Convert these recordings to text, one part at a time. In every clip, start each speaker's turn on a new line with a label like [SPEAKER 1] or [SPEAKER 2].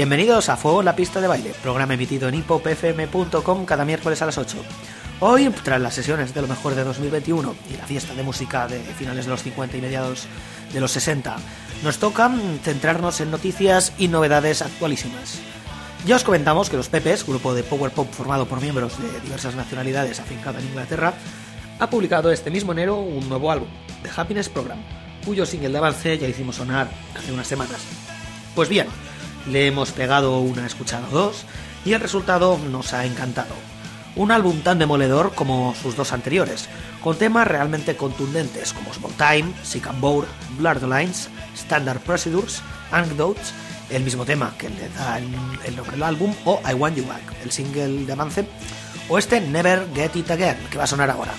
[SPEAKER 1] Bienvenidos a Fuego en la pista de baile, programa emitido en hipopfm.com cada miércoles a las 8. Hoy, tras las sesiones de lo mejor de 2021 y la fiesta de música de finales de los 50 y mediados de los 60, nos toca centrarnos en noticias y novedades actualísimas. Ya os comentamos que los Pepes, grupo de power pop formado por miembros de diversas nacionalidades afincado en Inglaterra, ha publicado este mismo enero un nuevo álbum, The Happiness Program, cuyo single de avance ya hicimos sonar hace unas semanas. Pues bien, le hemos pegado una escuchada dos y el resultado nos ha encantado. Un álbum tan demoledor como sus dos anteriores, con temas realmente contundentes como Small Time, Sick and Bored, Blurred Lines, Standard Procedures, Anecdotes, el mismo tema que le da el nombre del álbum, o I Want You Back, el single de avance, o este Never Get It Again, que va a sonar ahora.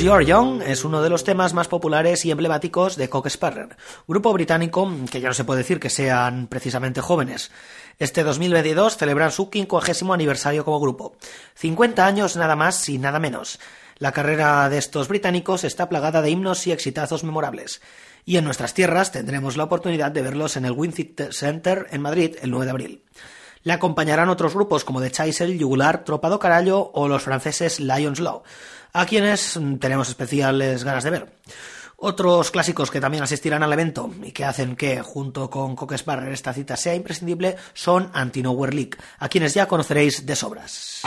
[SPEAKER 1] Because Young es uno de los temas más populares y emblemáticos de Cock Sparrer, grupo británico que ya no se puede decir que sean precisamente jóvenes. Este 2022 celebran su 50 aniversario como grupo. 50 años nada más y nada menos. La carrera de estos británicos está plagada de himnos y exitazos memorables. Y en nuestras tierras tendremos la oportunidad de verlos en el Winfield Center en Madrid el 9 de abril. Le acompañarán otros grupos como The Chaisel, Yugular, Tropa do Carallo o los franceses Lions Law, a quienes tenemos especiales ganas de ver. Otros clásicos que también asistirán al evento y que hacen que, junto con Coque Sparrer, esta cita sea imprescindible son Anti-Nowhere League, a quienes ya conoceréis de sobras.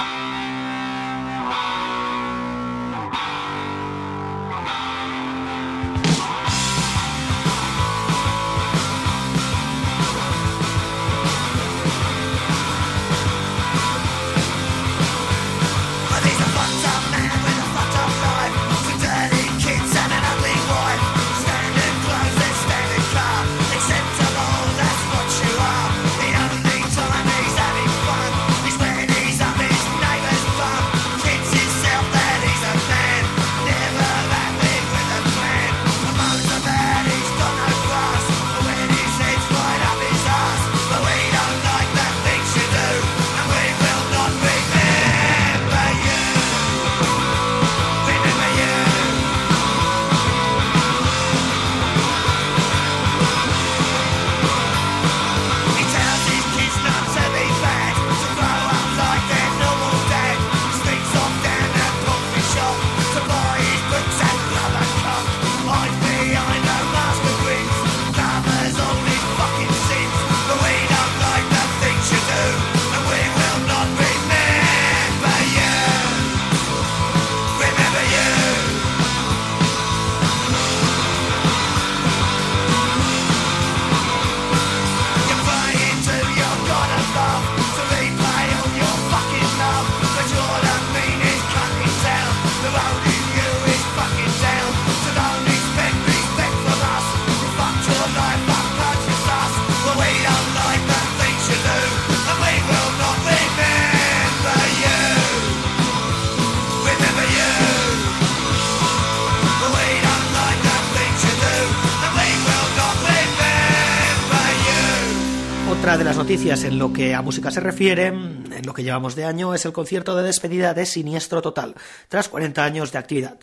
[SPEAKER 1] Noticias en lo que a música se refiere, en lo que llevamos de año, es el concierto de despedida de Siniestro Total, tras 40 años de actividad.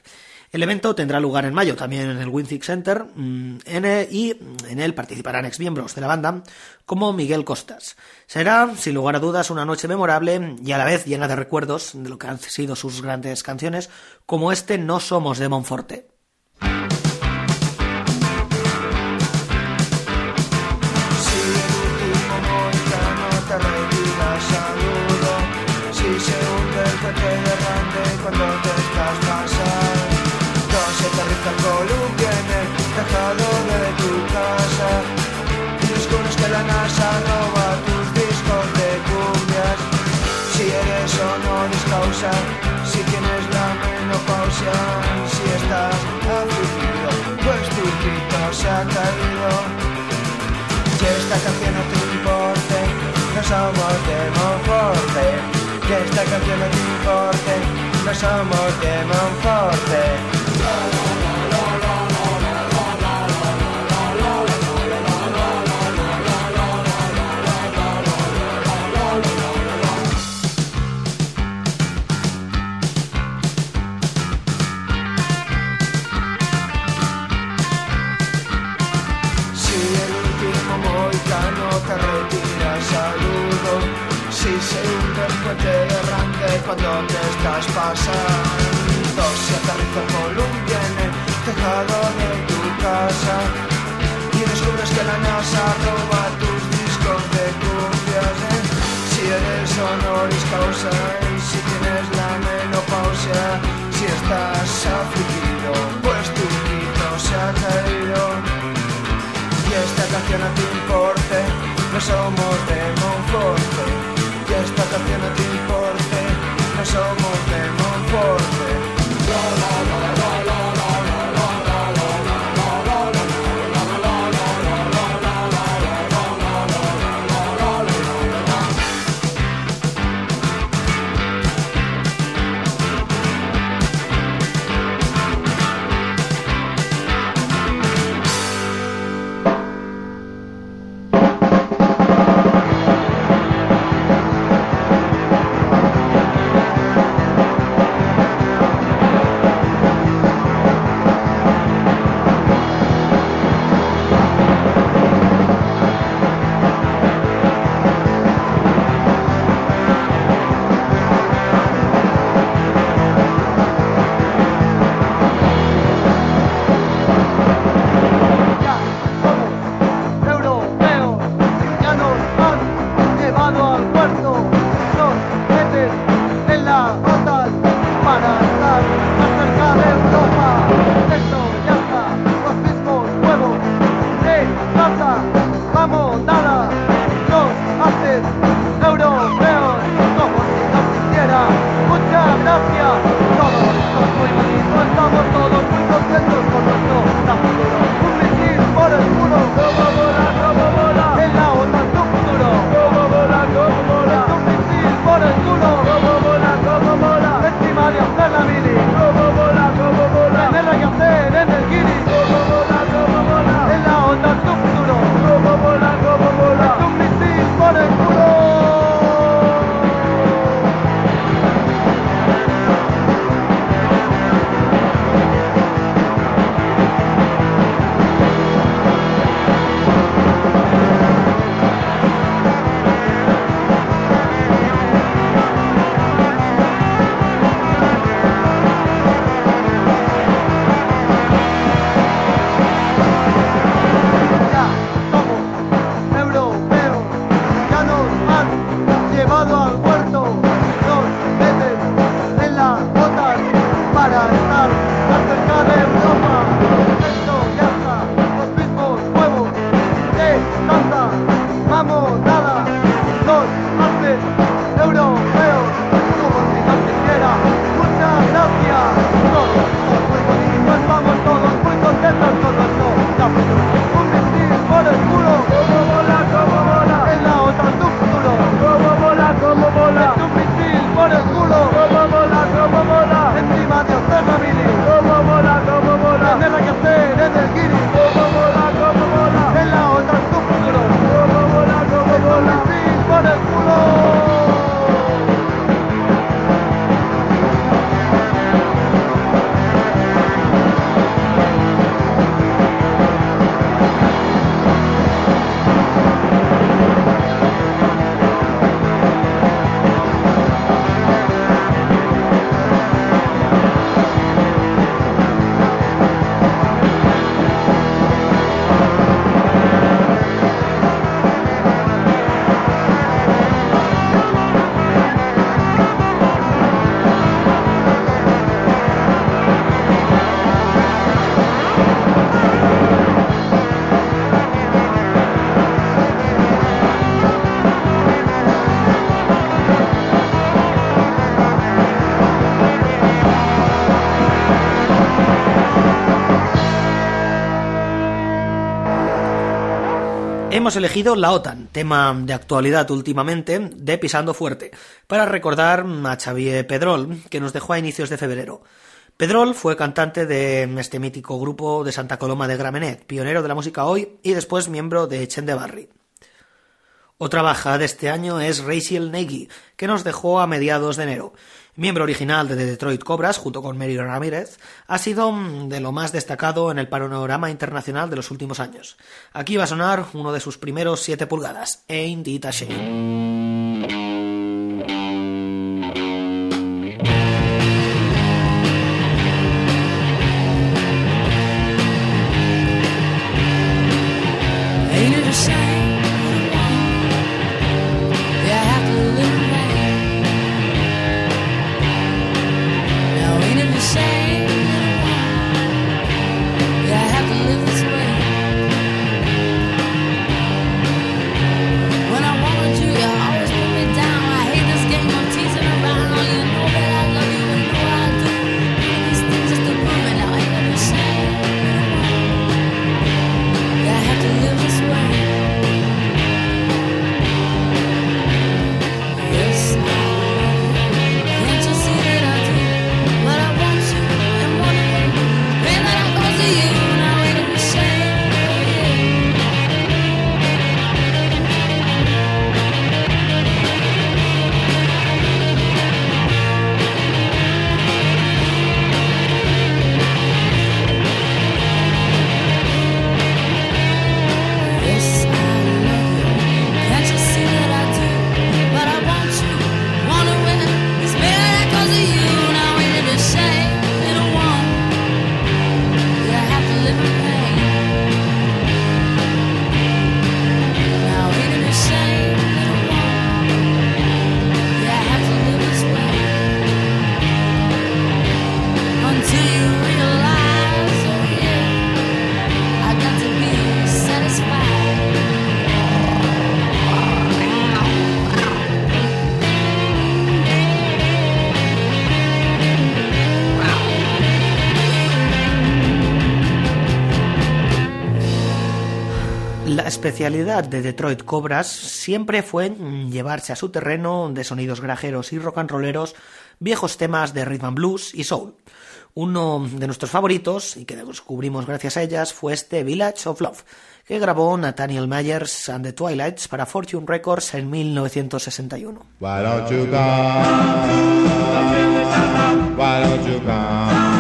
[SPEAKER 1] El evento tendrá lugar en mayo, también en el Winzig Center, mm, y en él participarán exmiembros de la banda, como Miguel Costas. Será, sin lugar a dudas, una noche memorable y a la vez llena de recuerdos de lo que han sido sus grandes canciones, como este No Somos de Monforte.
[SPEAKER 2] Si tienes la menopausia, si estás afligido, pues tu grito se ha caído. Si esta canción no te importe, no somos de Monforte. Que esta canción no te importe, no somos de Monforte. Cuando te estás pasando. Si aterriza el columpio en el tejado de tu casa y descubres que la NASA roba tus discos de cumbias. ¿eh? Si eres honoris causa y si tienes la menopausia, si estás afligido, pues tu grito se ha caído. Y esta canción a ti importe, no somos de Monforte. que esta canción a ti importe,
[SPEAKER 3] no somos de Monforte. La, la, la, go. go, go.
[SPEAKER 1] hemos elegido la OTAN, tema de actualidad últimamente, de Pisando Fuerte, para recordar a Xavier Pedrol, que nos dejó a inicios de febrero. Pedrol fue cantante de este mítico grupo de Santa Coloma de Gramenet, pionero de la música hoy y después miembro de Chendebarry. Otra baja de este año es Rachel Nagy, que nos dejó a mediados de enero miembro original de The Detroit Cobras, junto con Mary Ramírez, ha sido mm, de lo más destacado en el panorama internacional de los últimos años. Aquí va a sonar uno de sus primeros 7 pulgadas, Ain't It Shame. Especialidad de Detroit Cobras siempre fue llevarse a su terreno de sonidos grajeros y rock and rolleros viejos temas de rhythm and blues y soul. Uno de nuestros favoritos, y que descubrimos gracias a ellas, fue este Village of Love, que grabó Nathaniel Myers and the Twilights para Fortune Records en 1961.
[SPEAKER 4] Why don't you come? Why don't you come?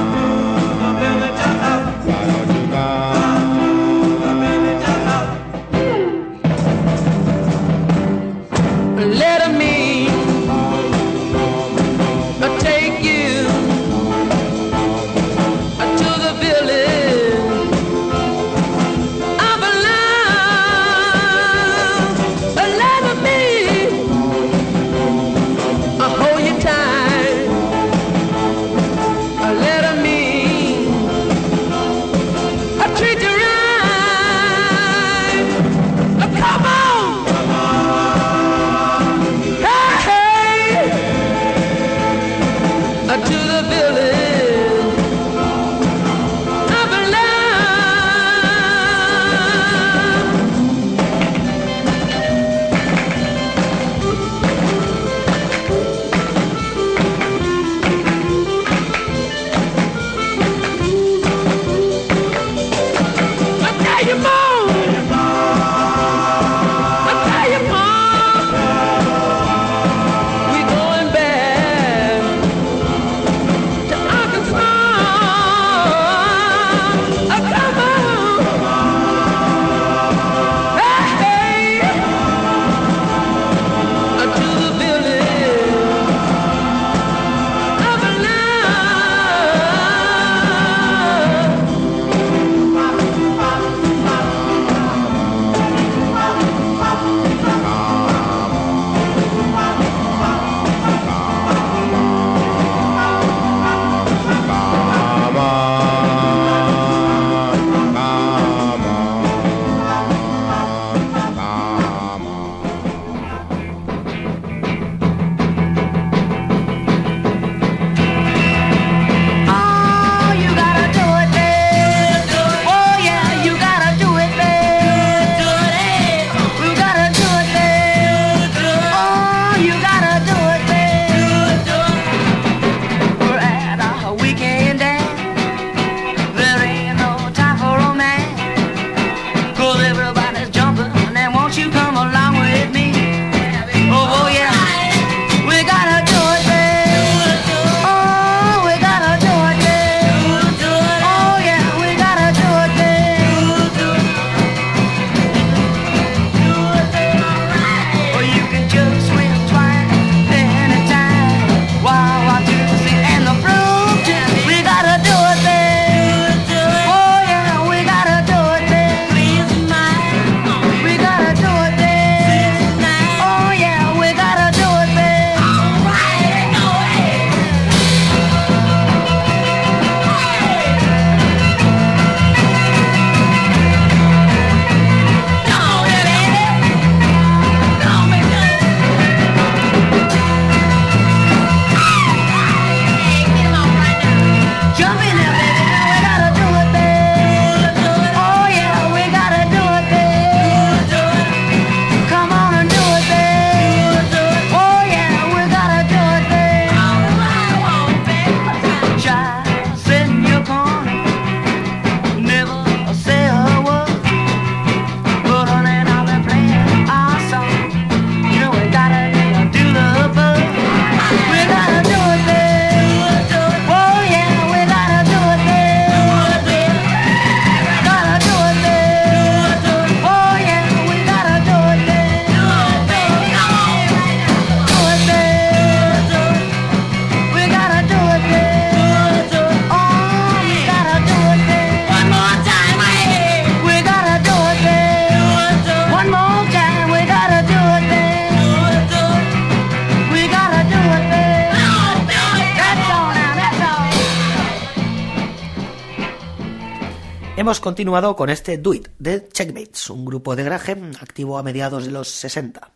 [SPEAKER 1] Hemos continuado con este Do It de Checkmates, un grupo de garaje activo a mediados de los 60.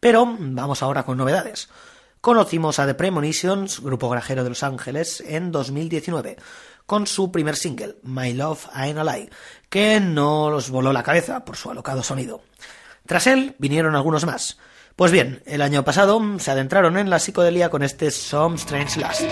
[SPEAKER 1] Pero vamos ahora con novedades. Conocimos a The Premonitions, grupo grajero de Los Ángeles, en 2019, con su primer single, My Love Ain't a Lie,
[SPEAKER 5] que no los voló la cabeza por su alocado sonido. Tras él vinieron algunos más. Pues bien, el año pasado se adentraron en la psicodelia con este Some Strange Last.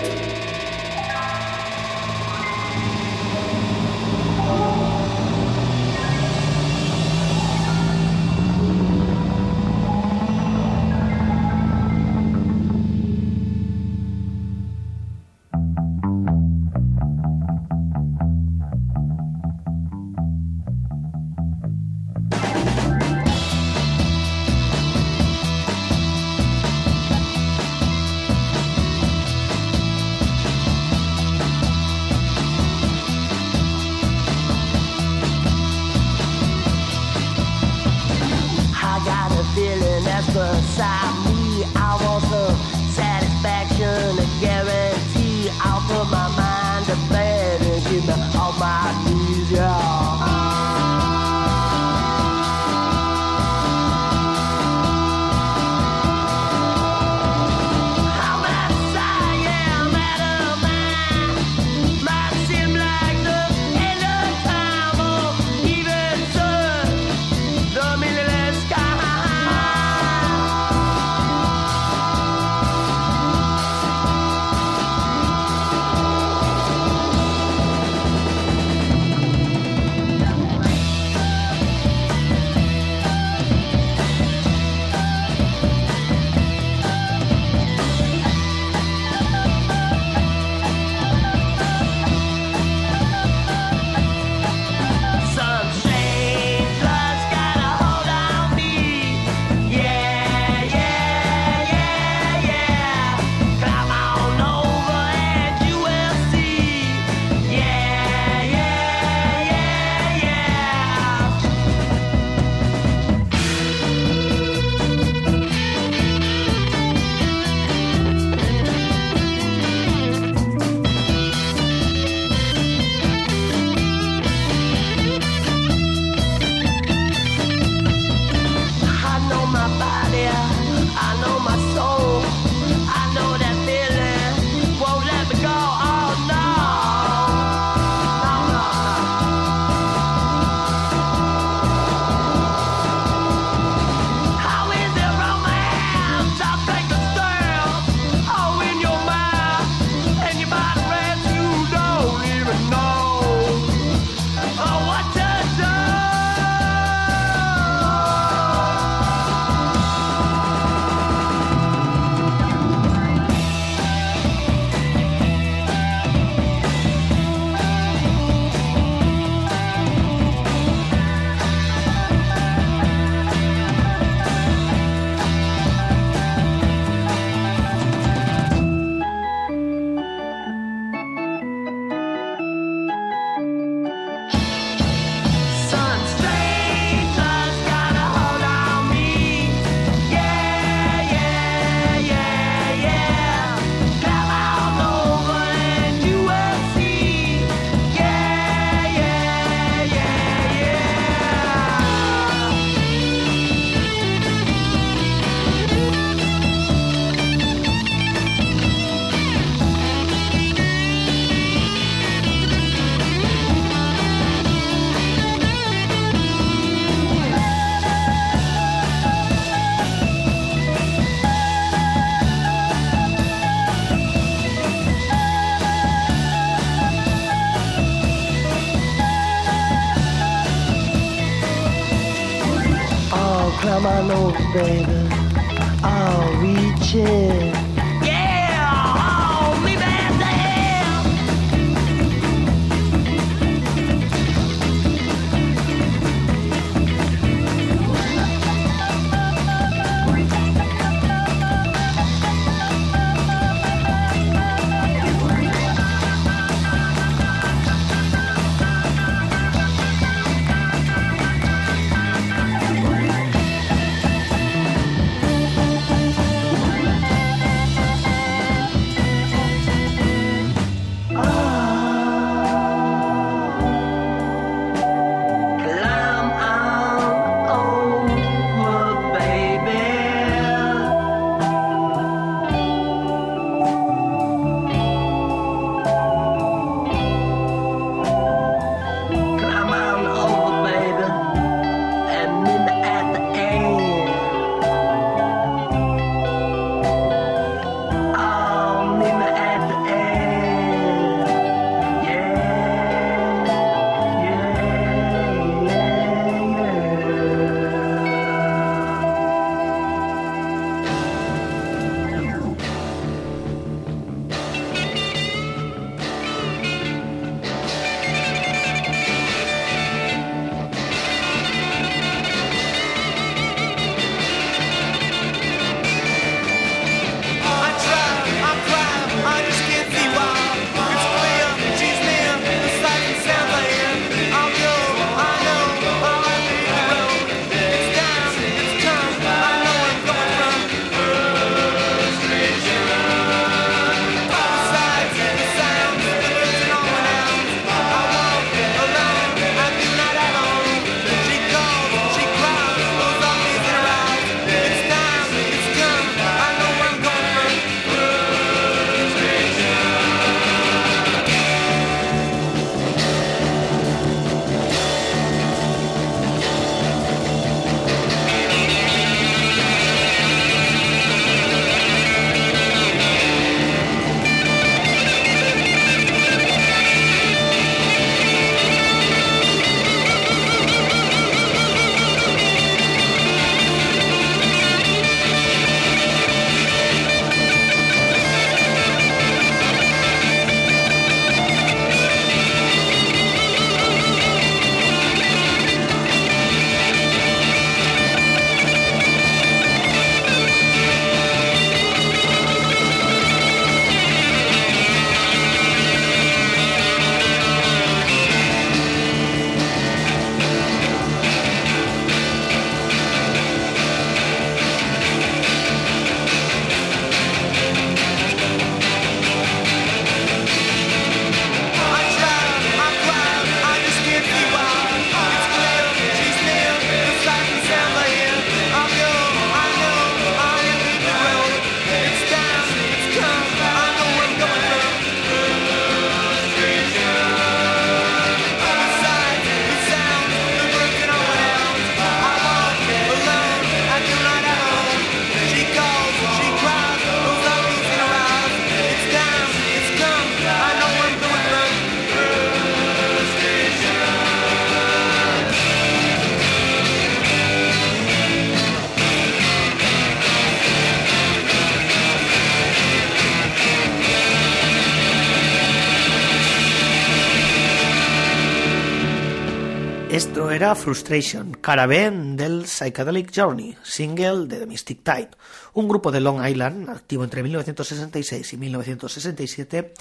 [SPEAKER 1] Frustration, Caravan del Psychedelic Journey, single de The Mystic Type, un grupo de Long Island activo entre 1966 y 1967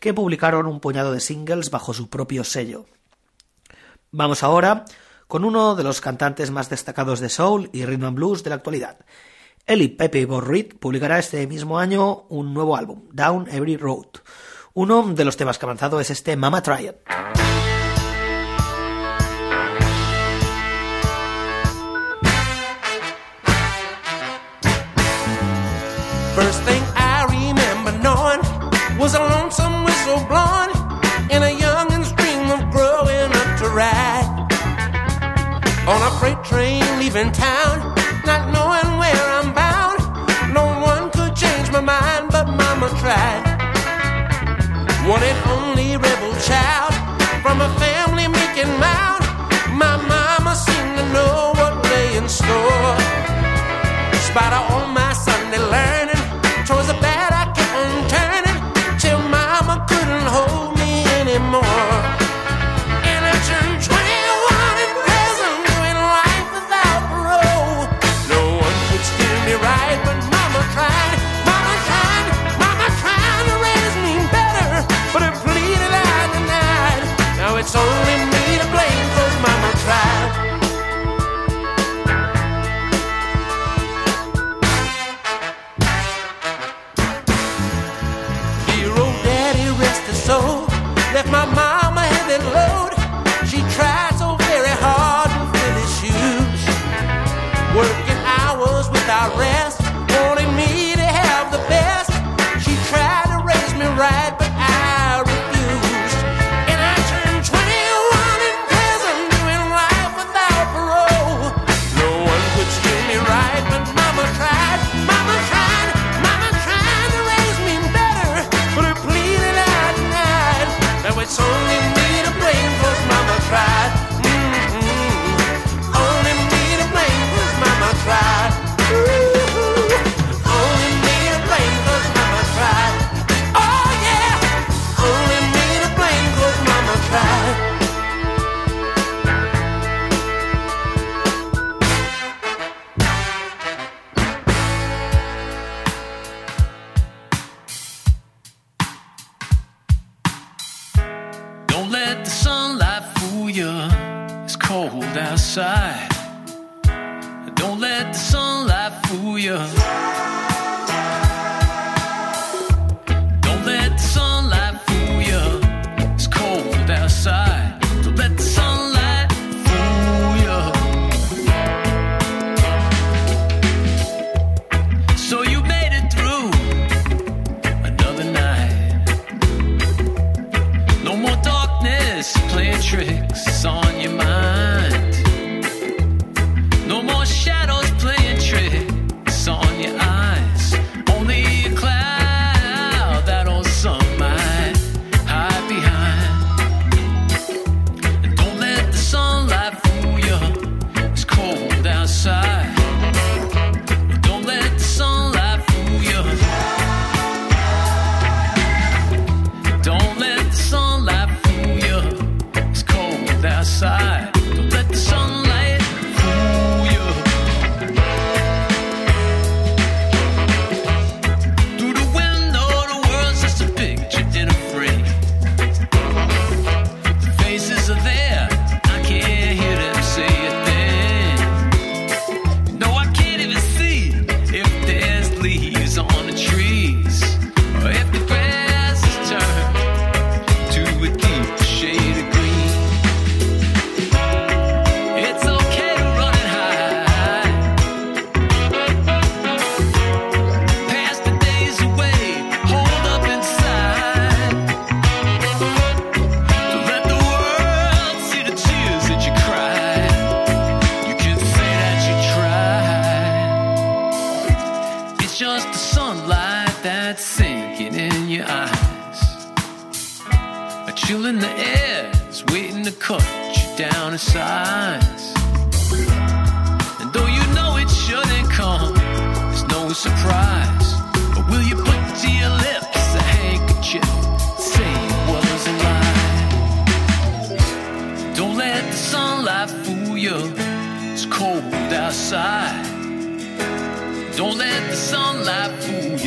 [SPEAKER 1] que publicaron un puñado de singles bajo su propio sello. Vamos ahora con uno de los cantantes más destacados de soul y rhythm and blues de la actualidad. Eli Pepe Borrit publicará este mismo año un nuevo álbum, Down Every Road. Uno de los temas que ha avanzado es este Mama
[SPEAKER 6] Triad. In town, not knowing where I'm bound. No one could change my mind, but Mama tried. One and only rebel child from a family making mount. My mama seemed to know what lay in store. Spider.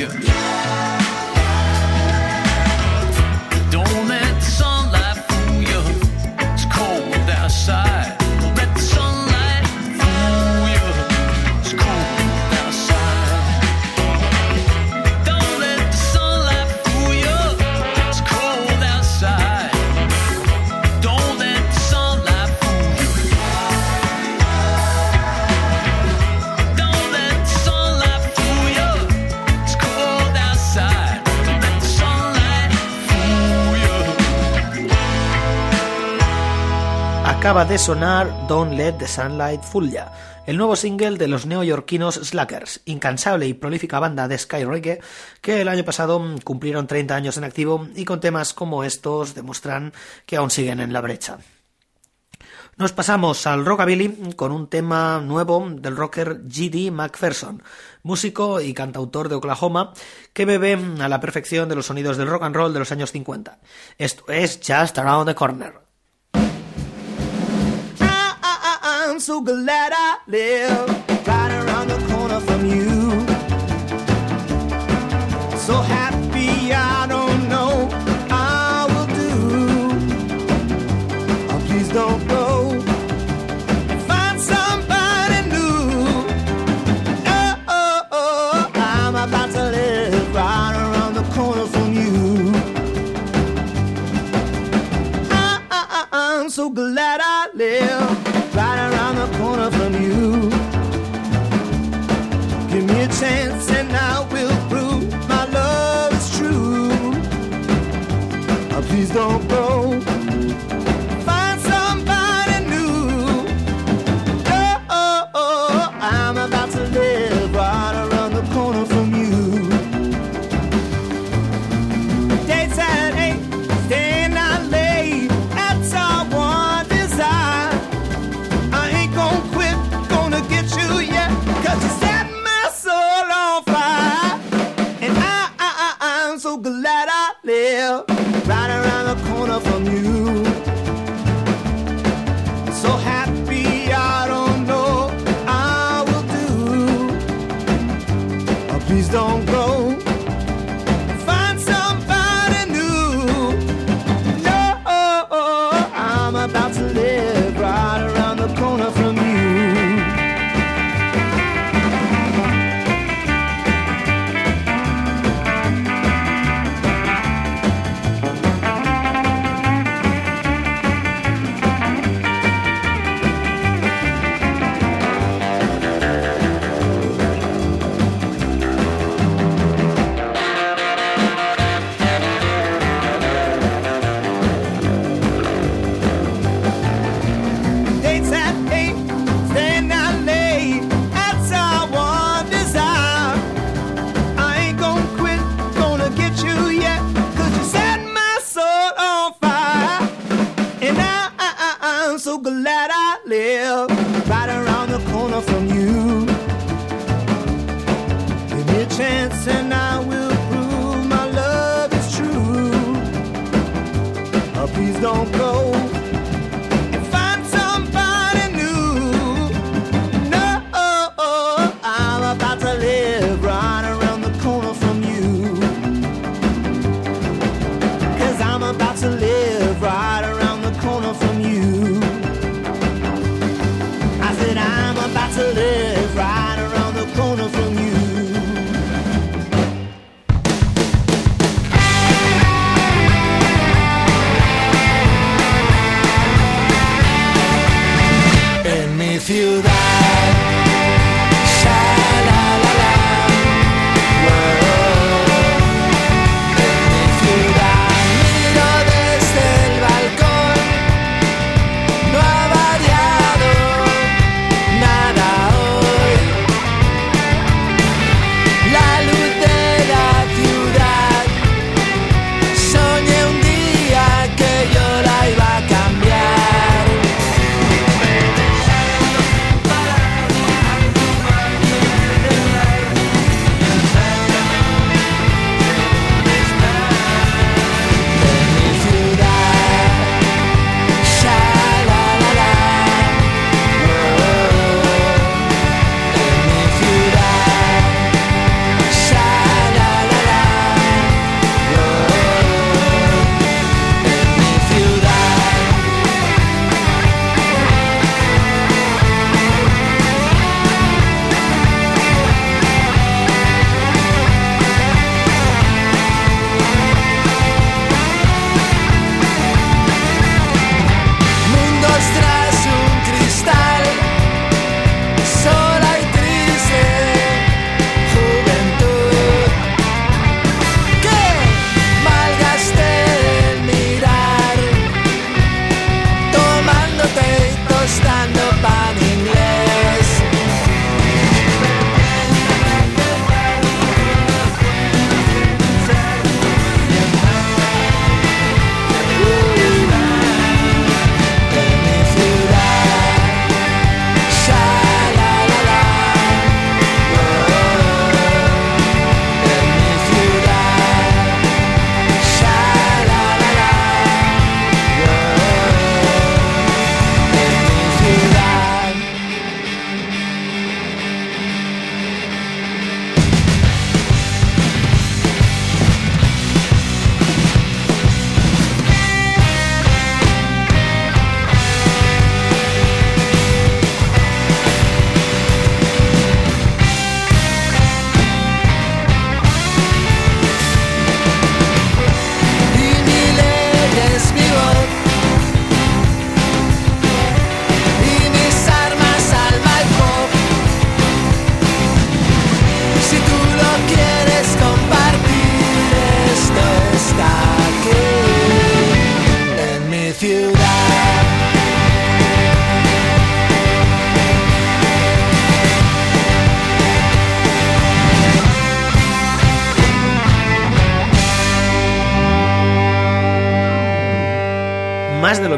[SPEAKER 6] Yeah.
[SPEAKER 1] Acaba de sonar Don't Let the Sunlight Fool Ya, el nuevo single de los neoyorquinos Slackers, incansable y prolífica banda de Sky que el año pasado cumplieron 30 años en activo y con temas como estos demuestran que aún siguen en la brecha. Nos pasamos al rockabilly con un tema nuevo del rocker G.D. McPherson, músico y cantautor de Oklahoma que bebe a la perfección de los sonidos del rock and roll de los años 50. Esto es Just Around the Corner.
[SPEAKER 2] So glad I live right around the corner from you. So happy I don't know I will do. Oh, please don't go find somebody new. Oh, oh, oh, I'm about to live right around the corner from you. I, I, I'm so glad I live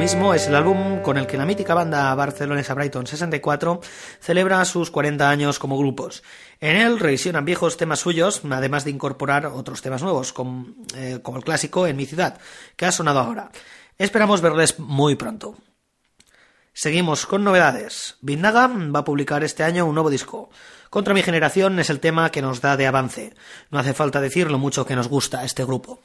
[SPEAKER 1] mismo es el álbum con el que la mítica banda barcelonesa Brighton 64 celebra sus 40 años como grupos. En él revisionan viejos temas suyos, además de incorporar otros temas nuevos, como, eh, como el clásico En mi ciudad, que ha sonado ahora. Esperamos verles muy pronto. Seguimos con novedades. Vinnaga va a publicar este año un nuevo disco. Contra mi generación es el tema que nos da de avance. No hace falta decir lo mucho que nos gusta este grupo.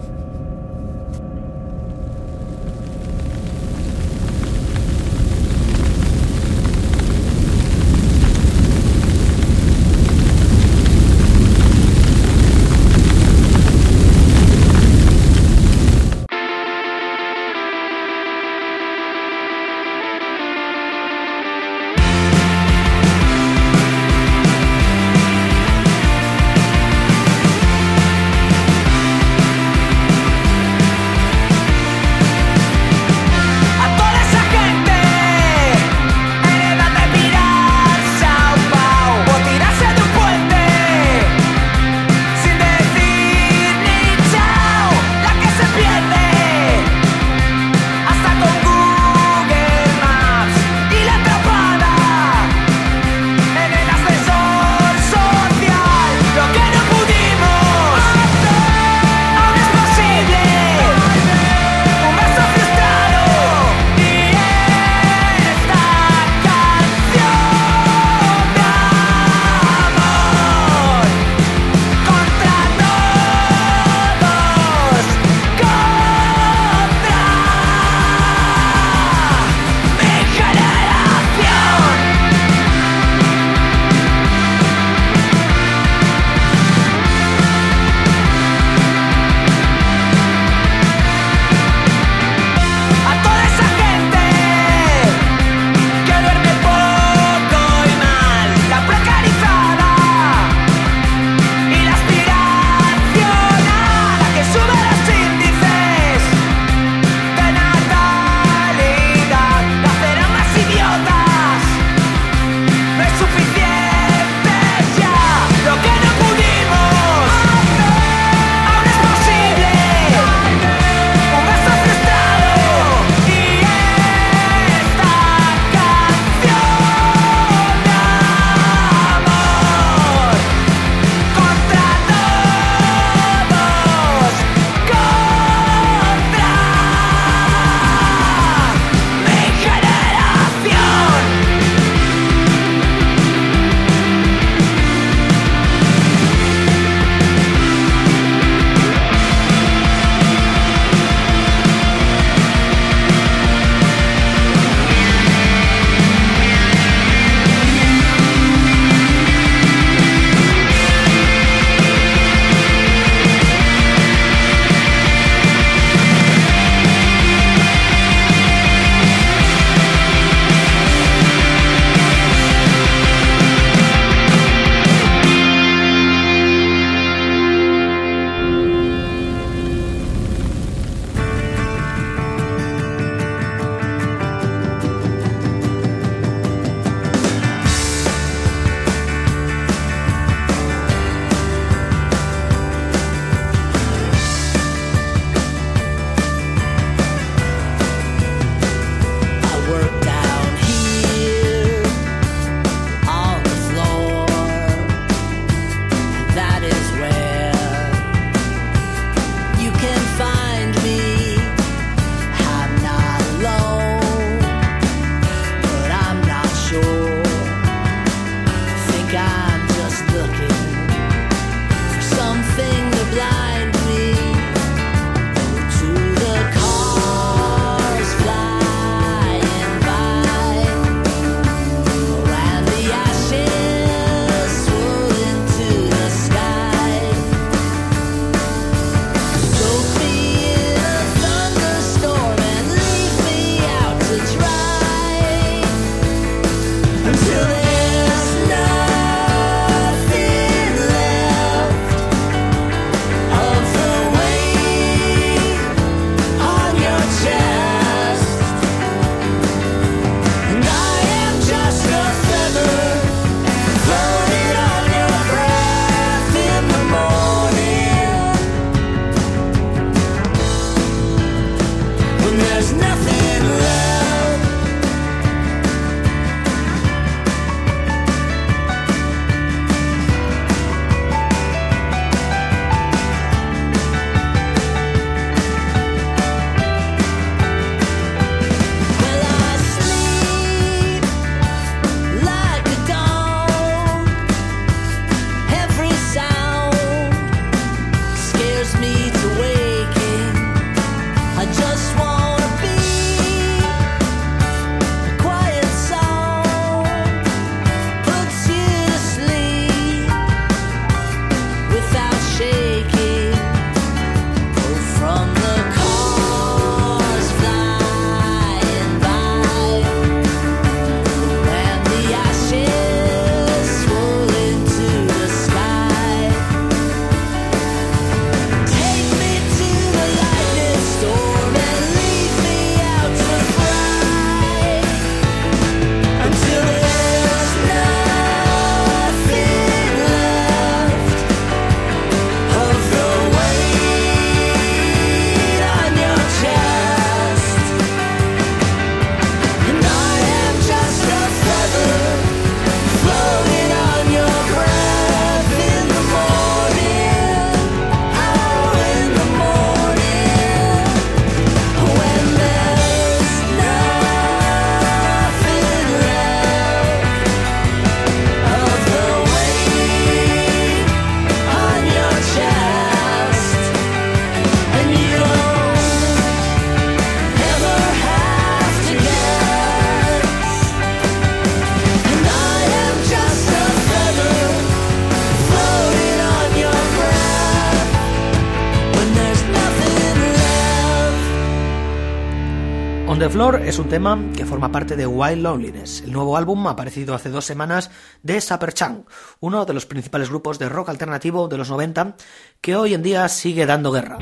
[SPEAKER 4] On the Floor es un tema que forma parte de Wild Loneliness, el nuevo álbum aparecido hace dos semanas de Sapper Chang, uno de los principales grupos de rock alternativo de los 90 que hoy en día sigue dando guerra.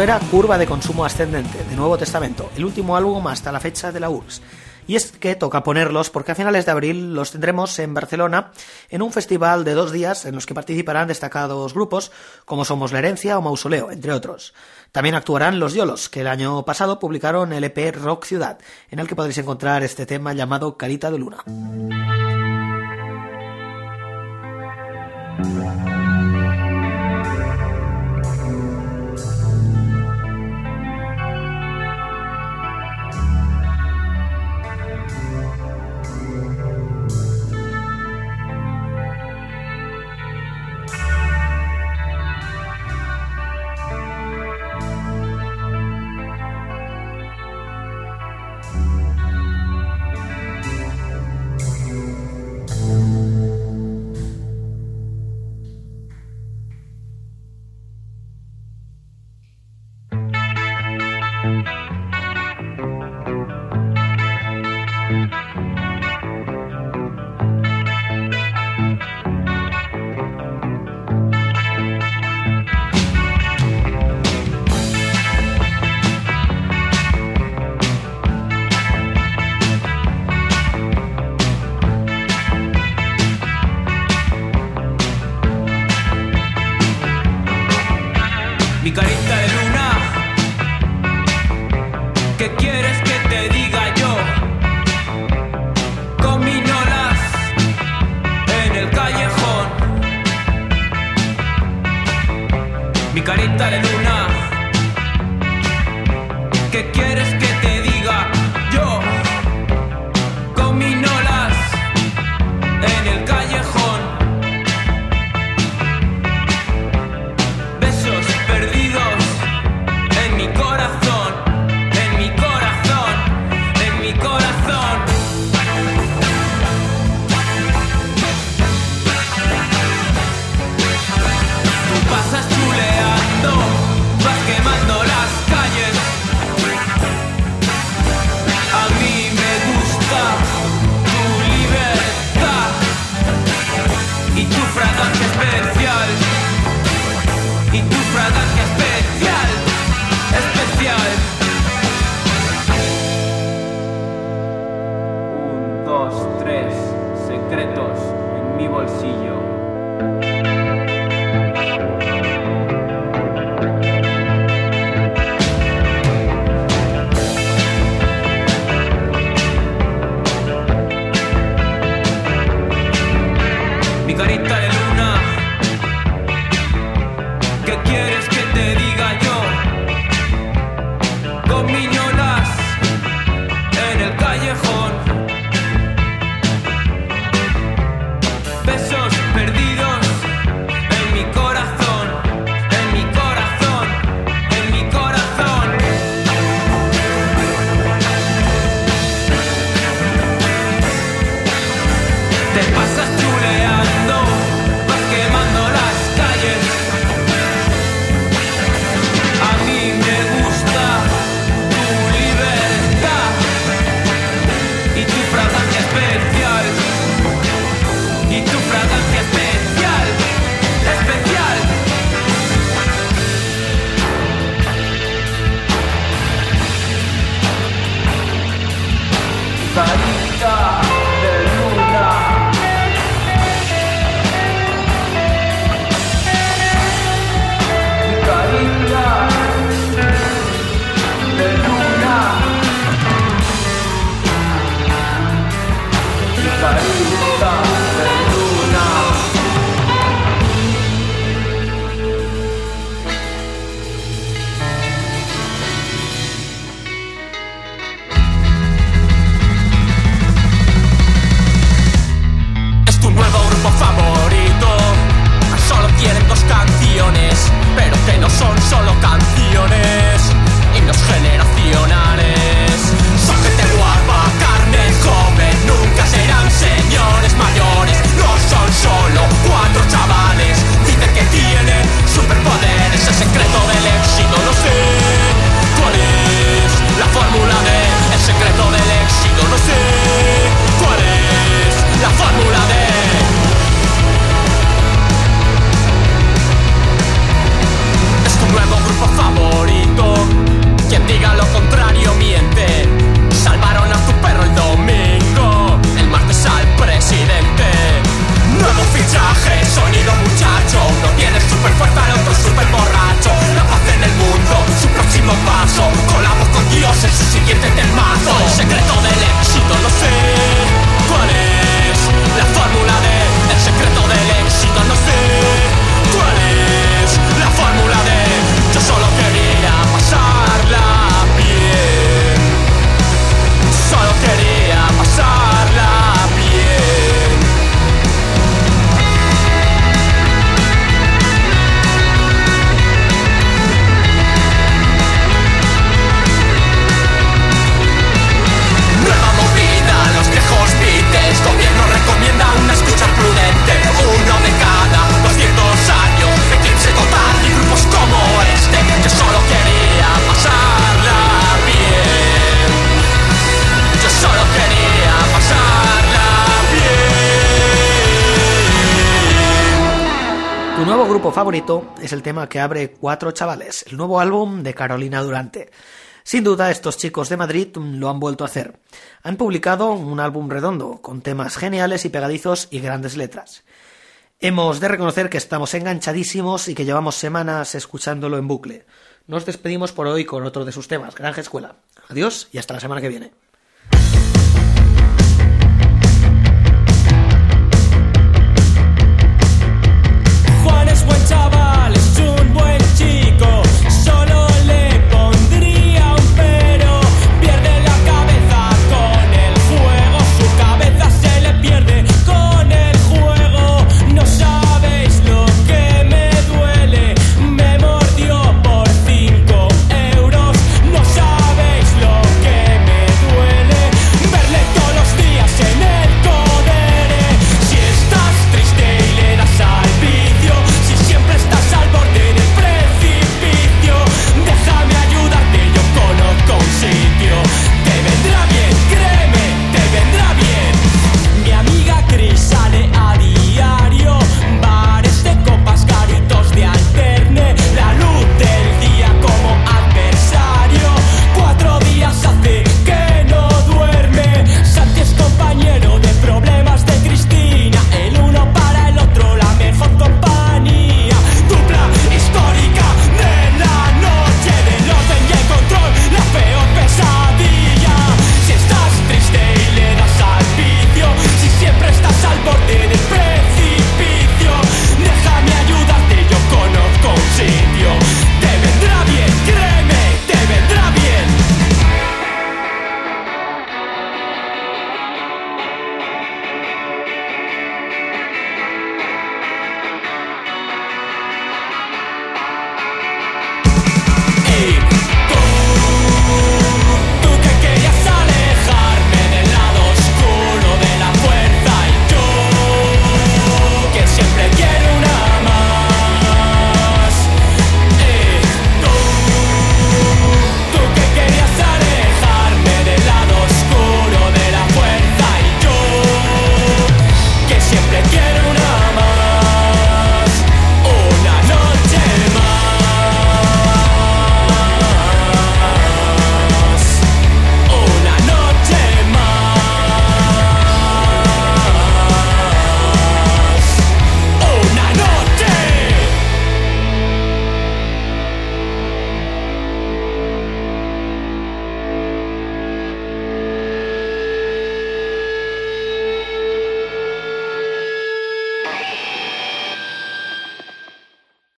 [SPEAKER 4] Era Curva de Consumo Ascendente, de Nuevo Testamento, el último álbum hasta la fecha de la URSS. Y es que toca ponerlos porque a finales de abril los tendremos en Barcelona en un festival de dos días en los que participarán destacados grupos como Somos la Herencia o Mausoleo, entre otros. También actuarán Los Yolos, que el año pasado publicaron el EP Rock Ciudad, en el que podréis encontrar este tema llamado Carita de Luna.
[SPEAKER 7] that, that. favorito es el
[SPEAKER 1] tema que abre Cuatro Chavales, el nuevo álbum de Carolina Durante. Sin duda, estos chicos de Madrid lo han vuelto a hacer. Han publicado un álbum redondo, con temas geniales y pegadizos y grandes letras. Hemos de reconocer que estamos enganchadísimos y que llevamos semanas escuchándolo en bucle. Nos despedimos por hoy con otro de sus temas, Granja Escuela. Adiós y hasta la semana que viene. Pascual es un buen chico.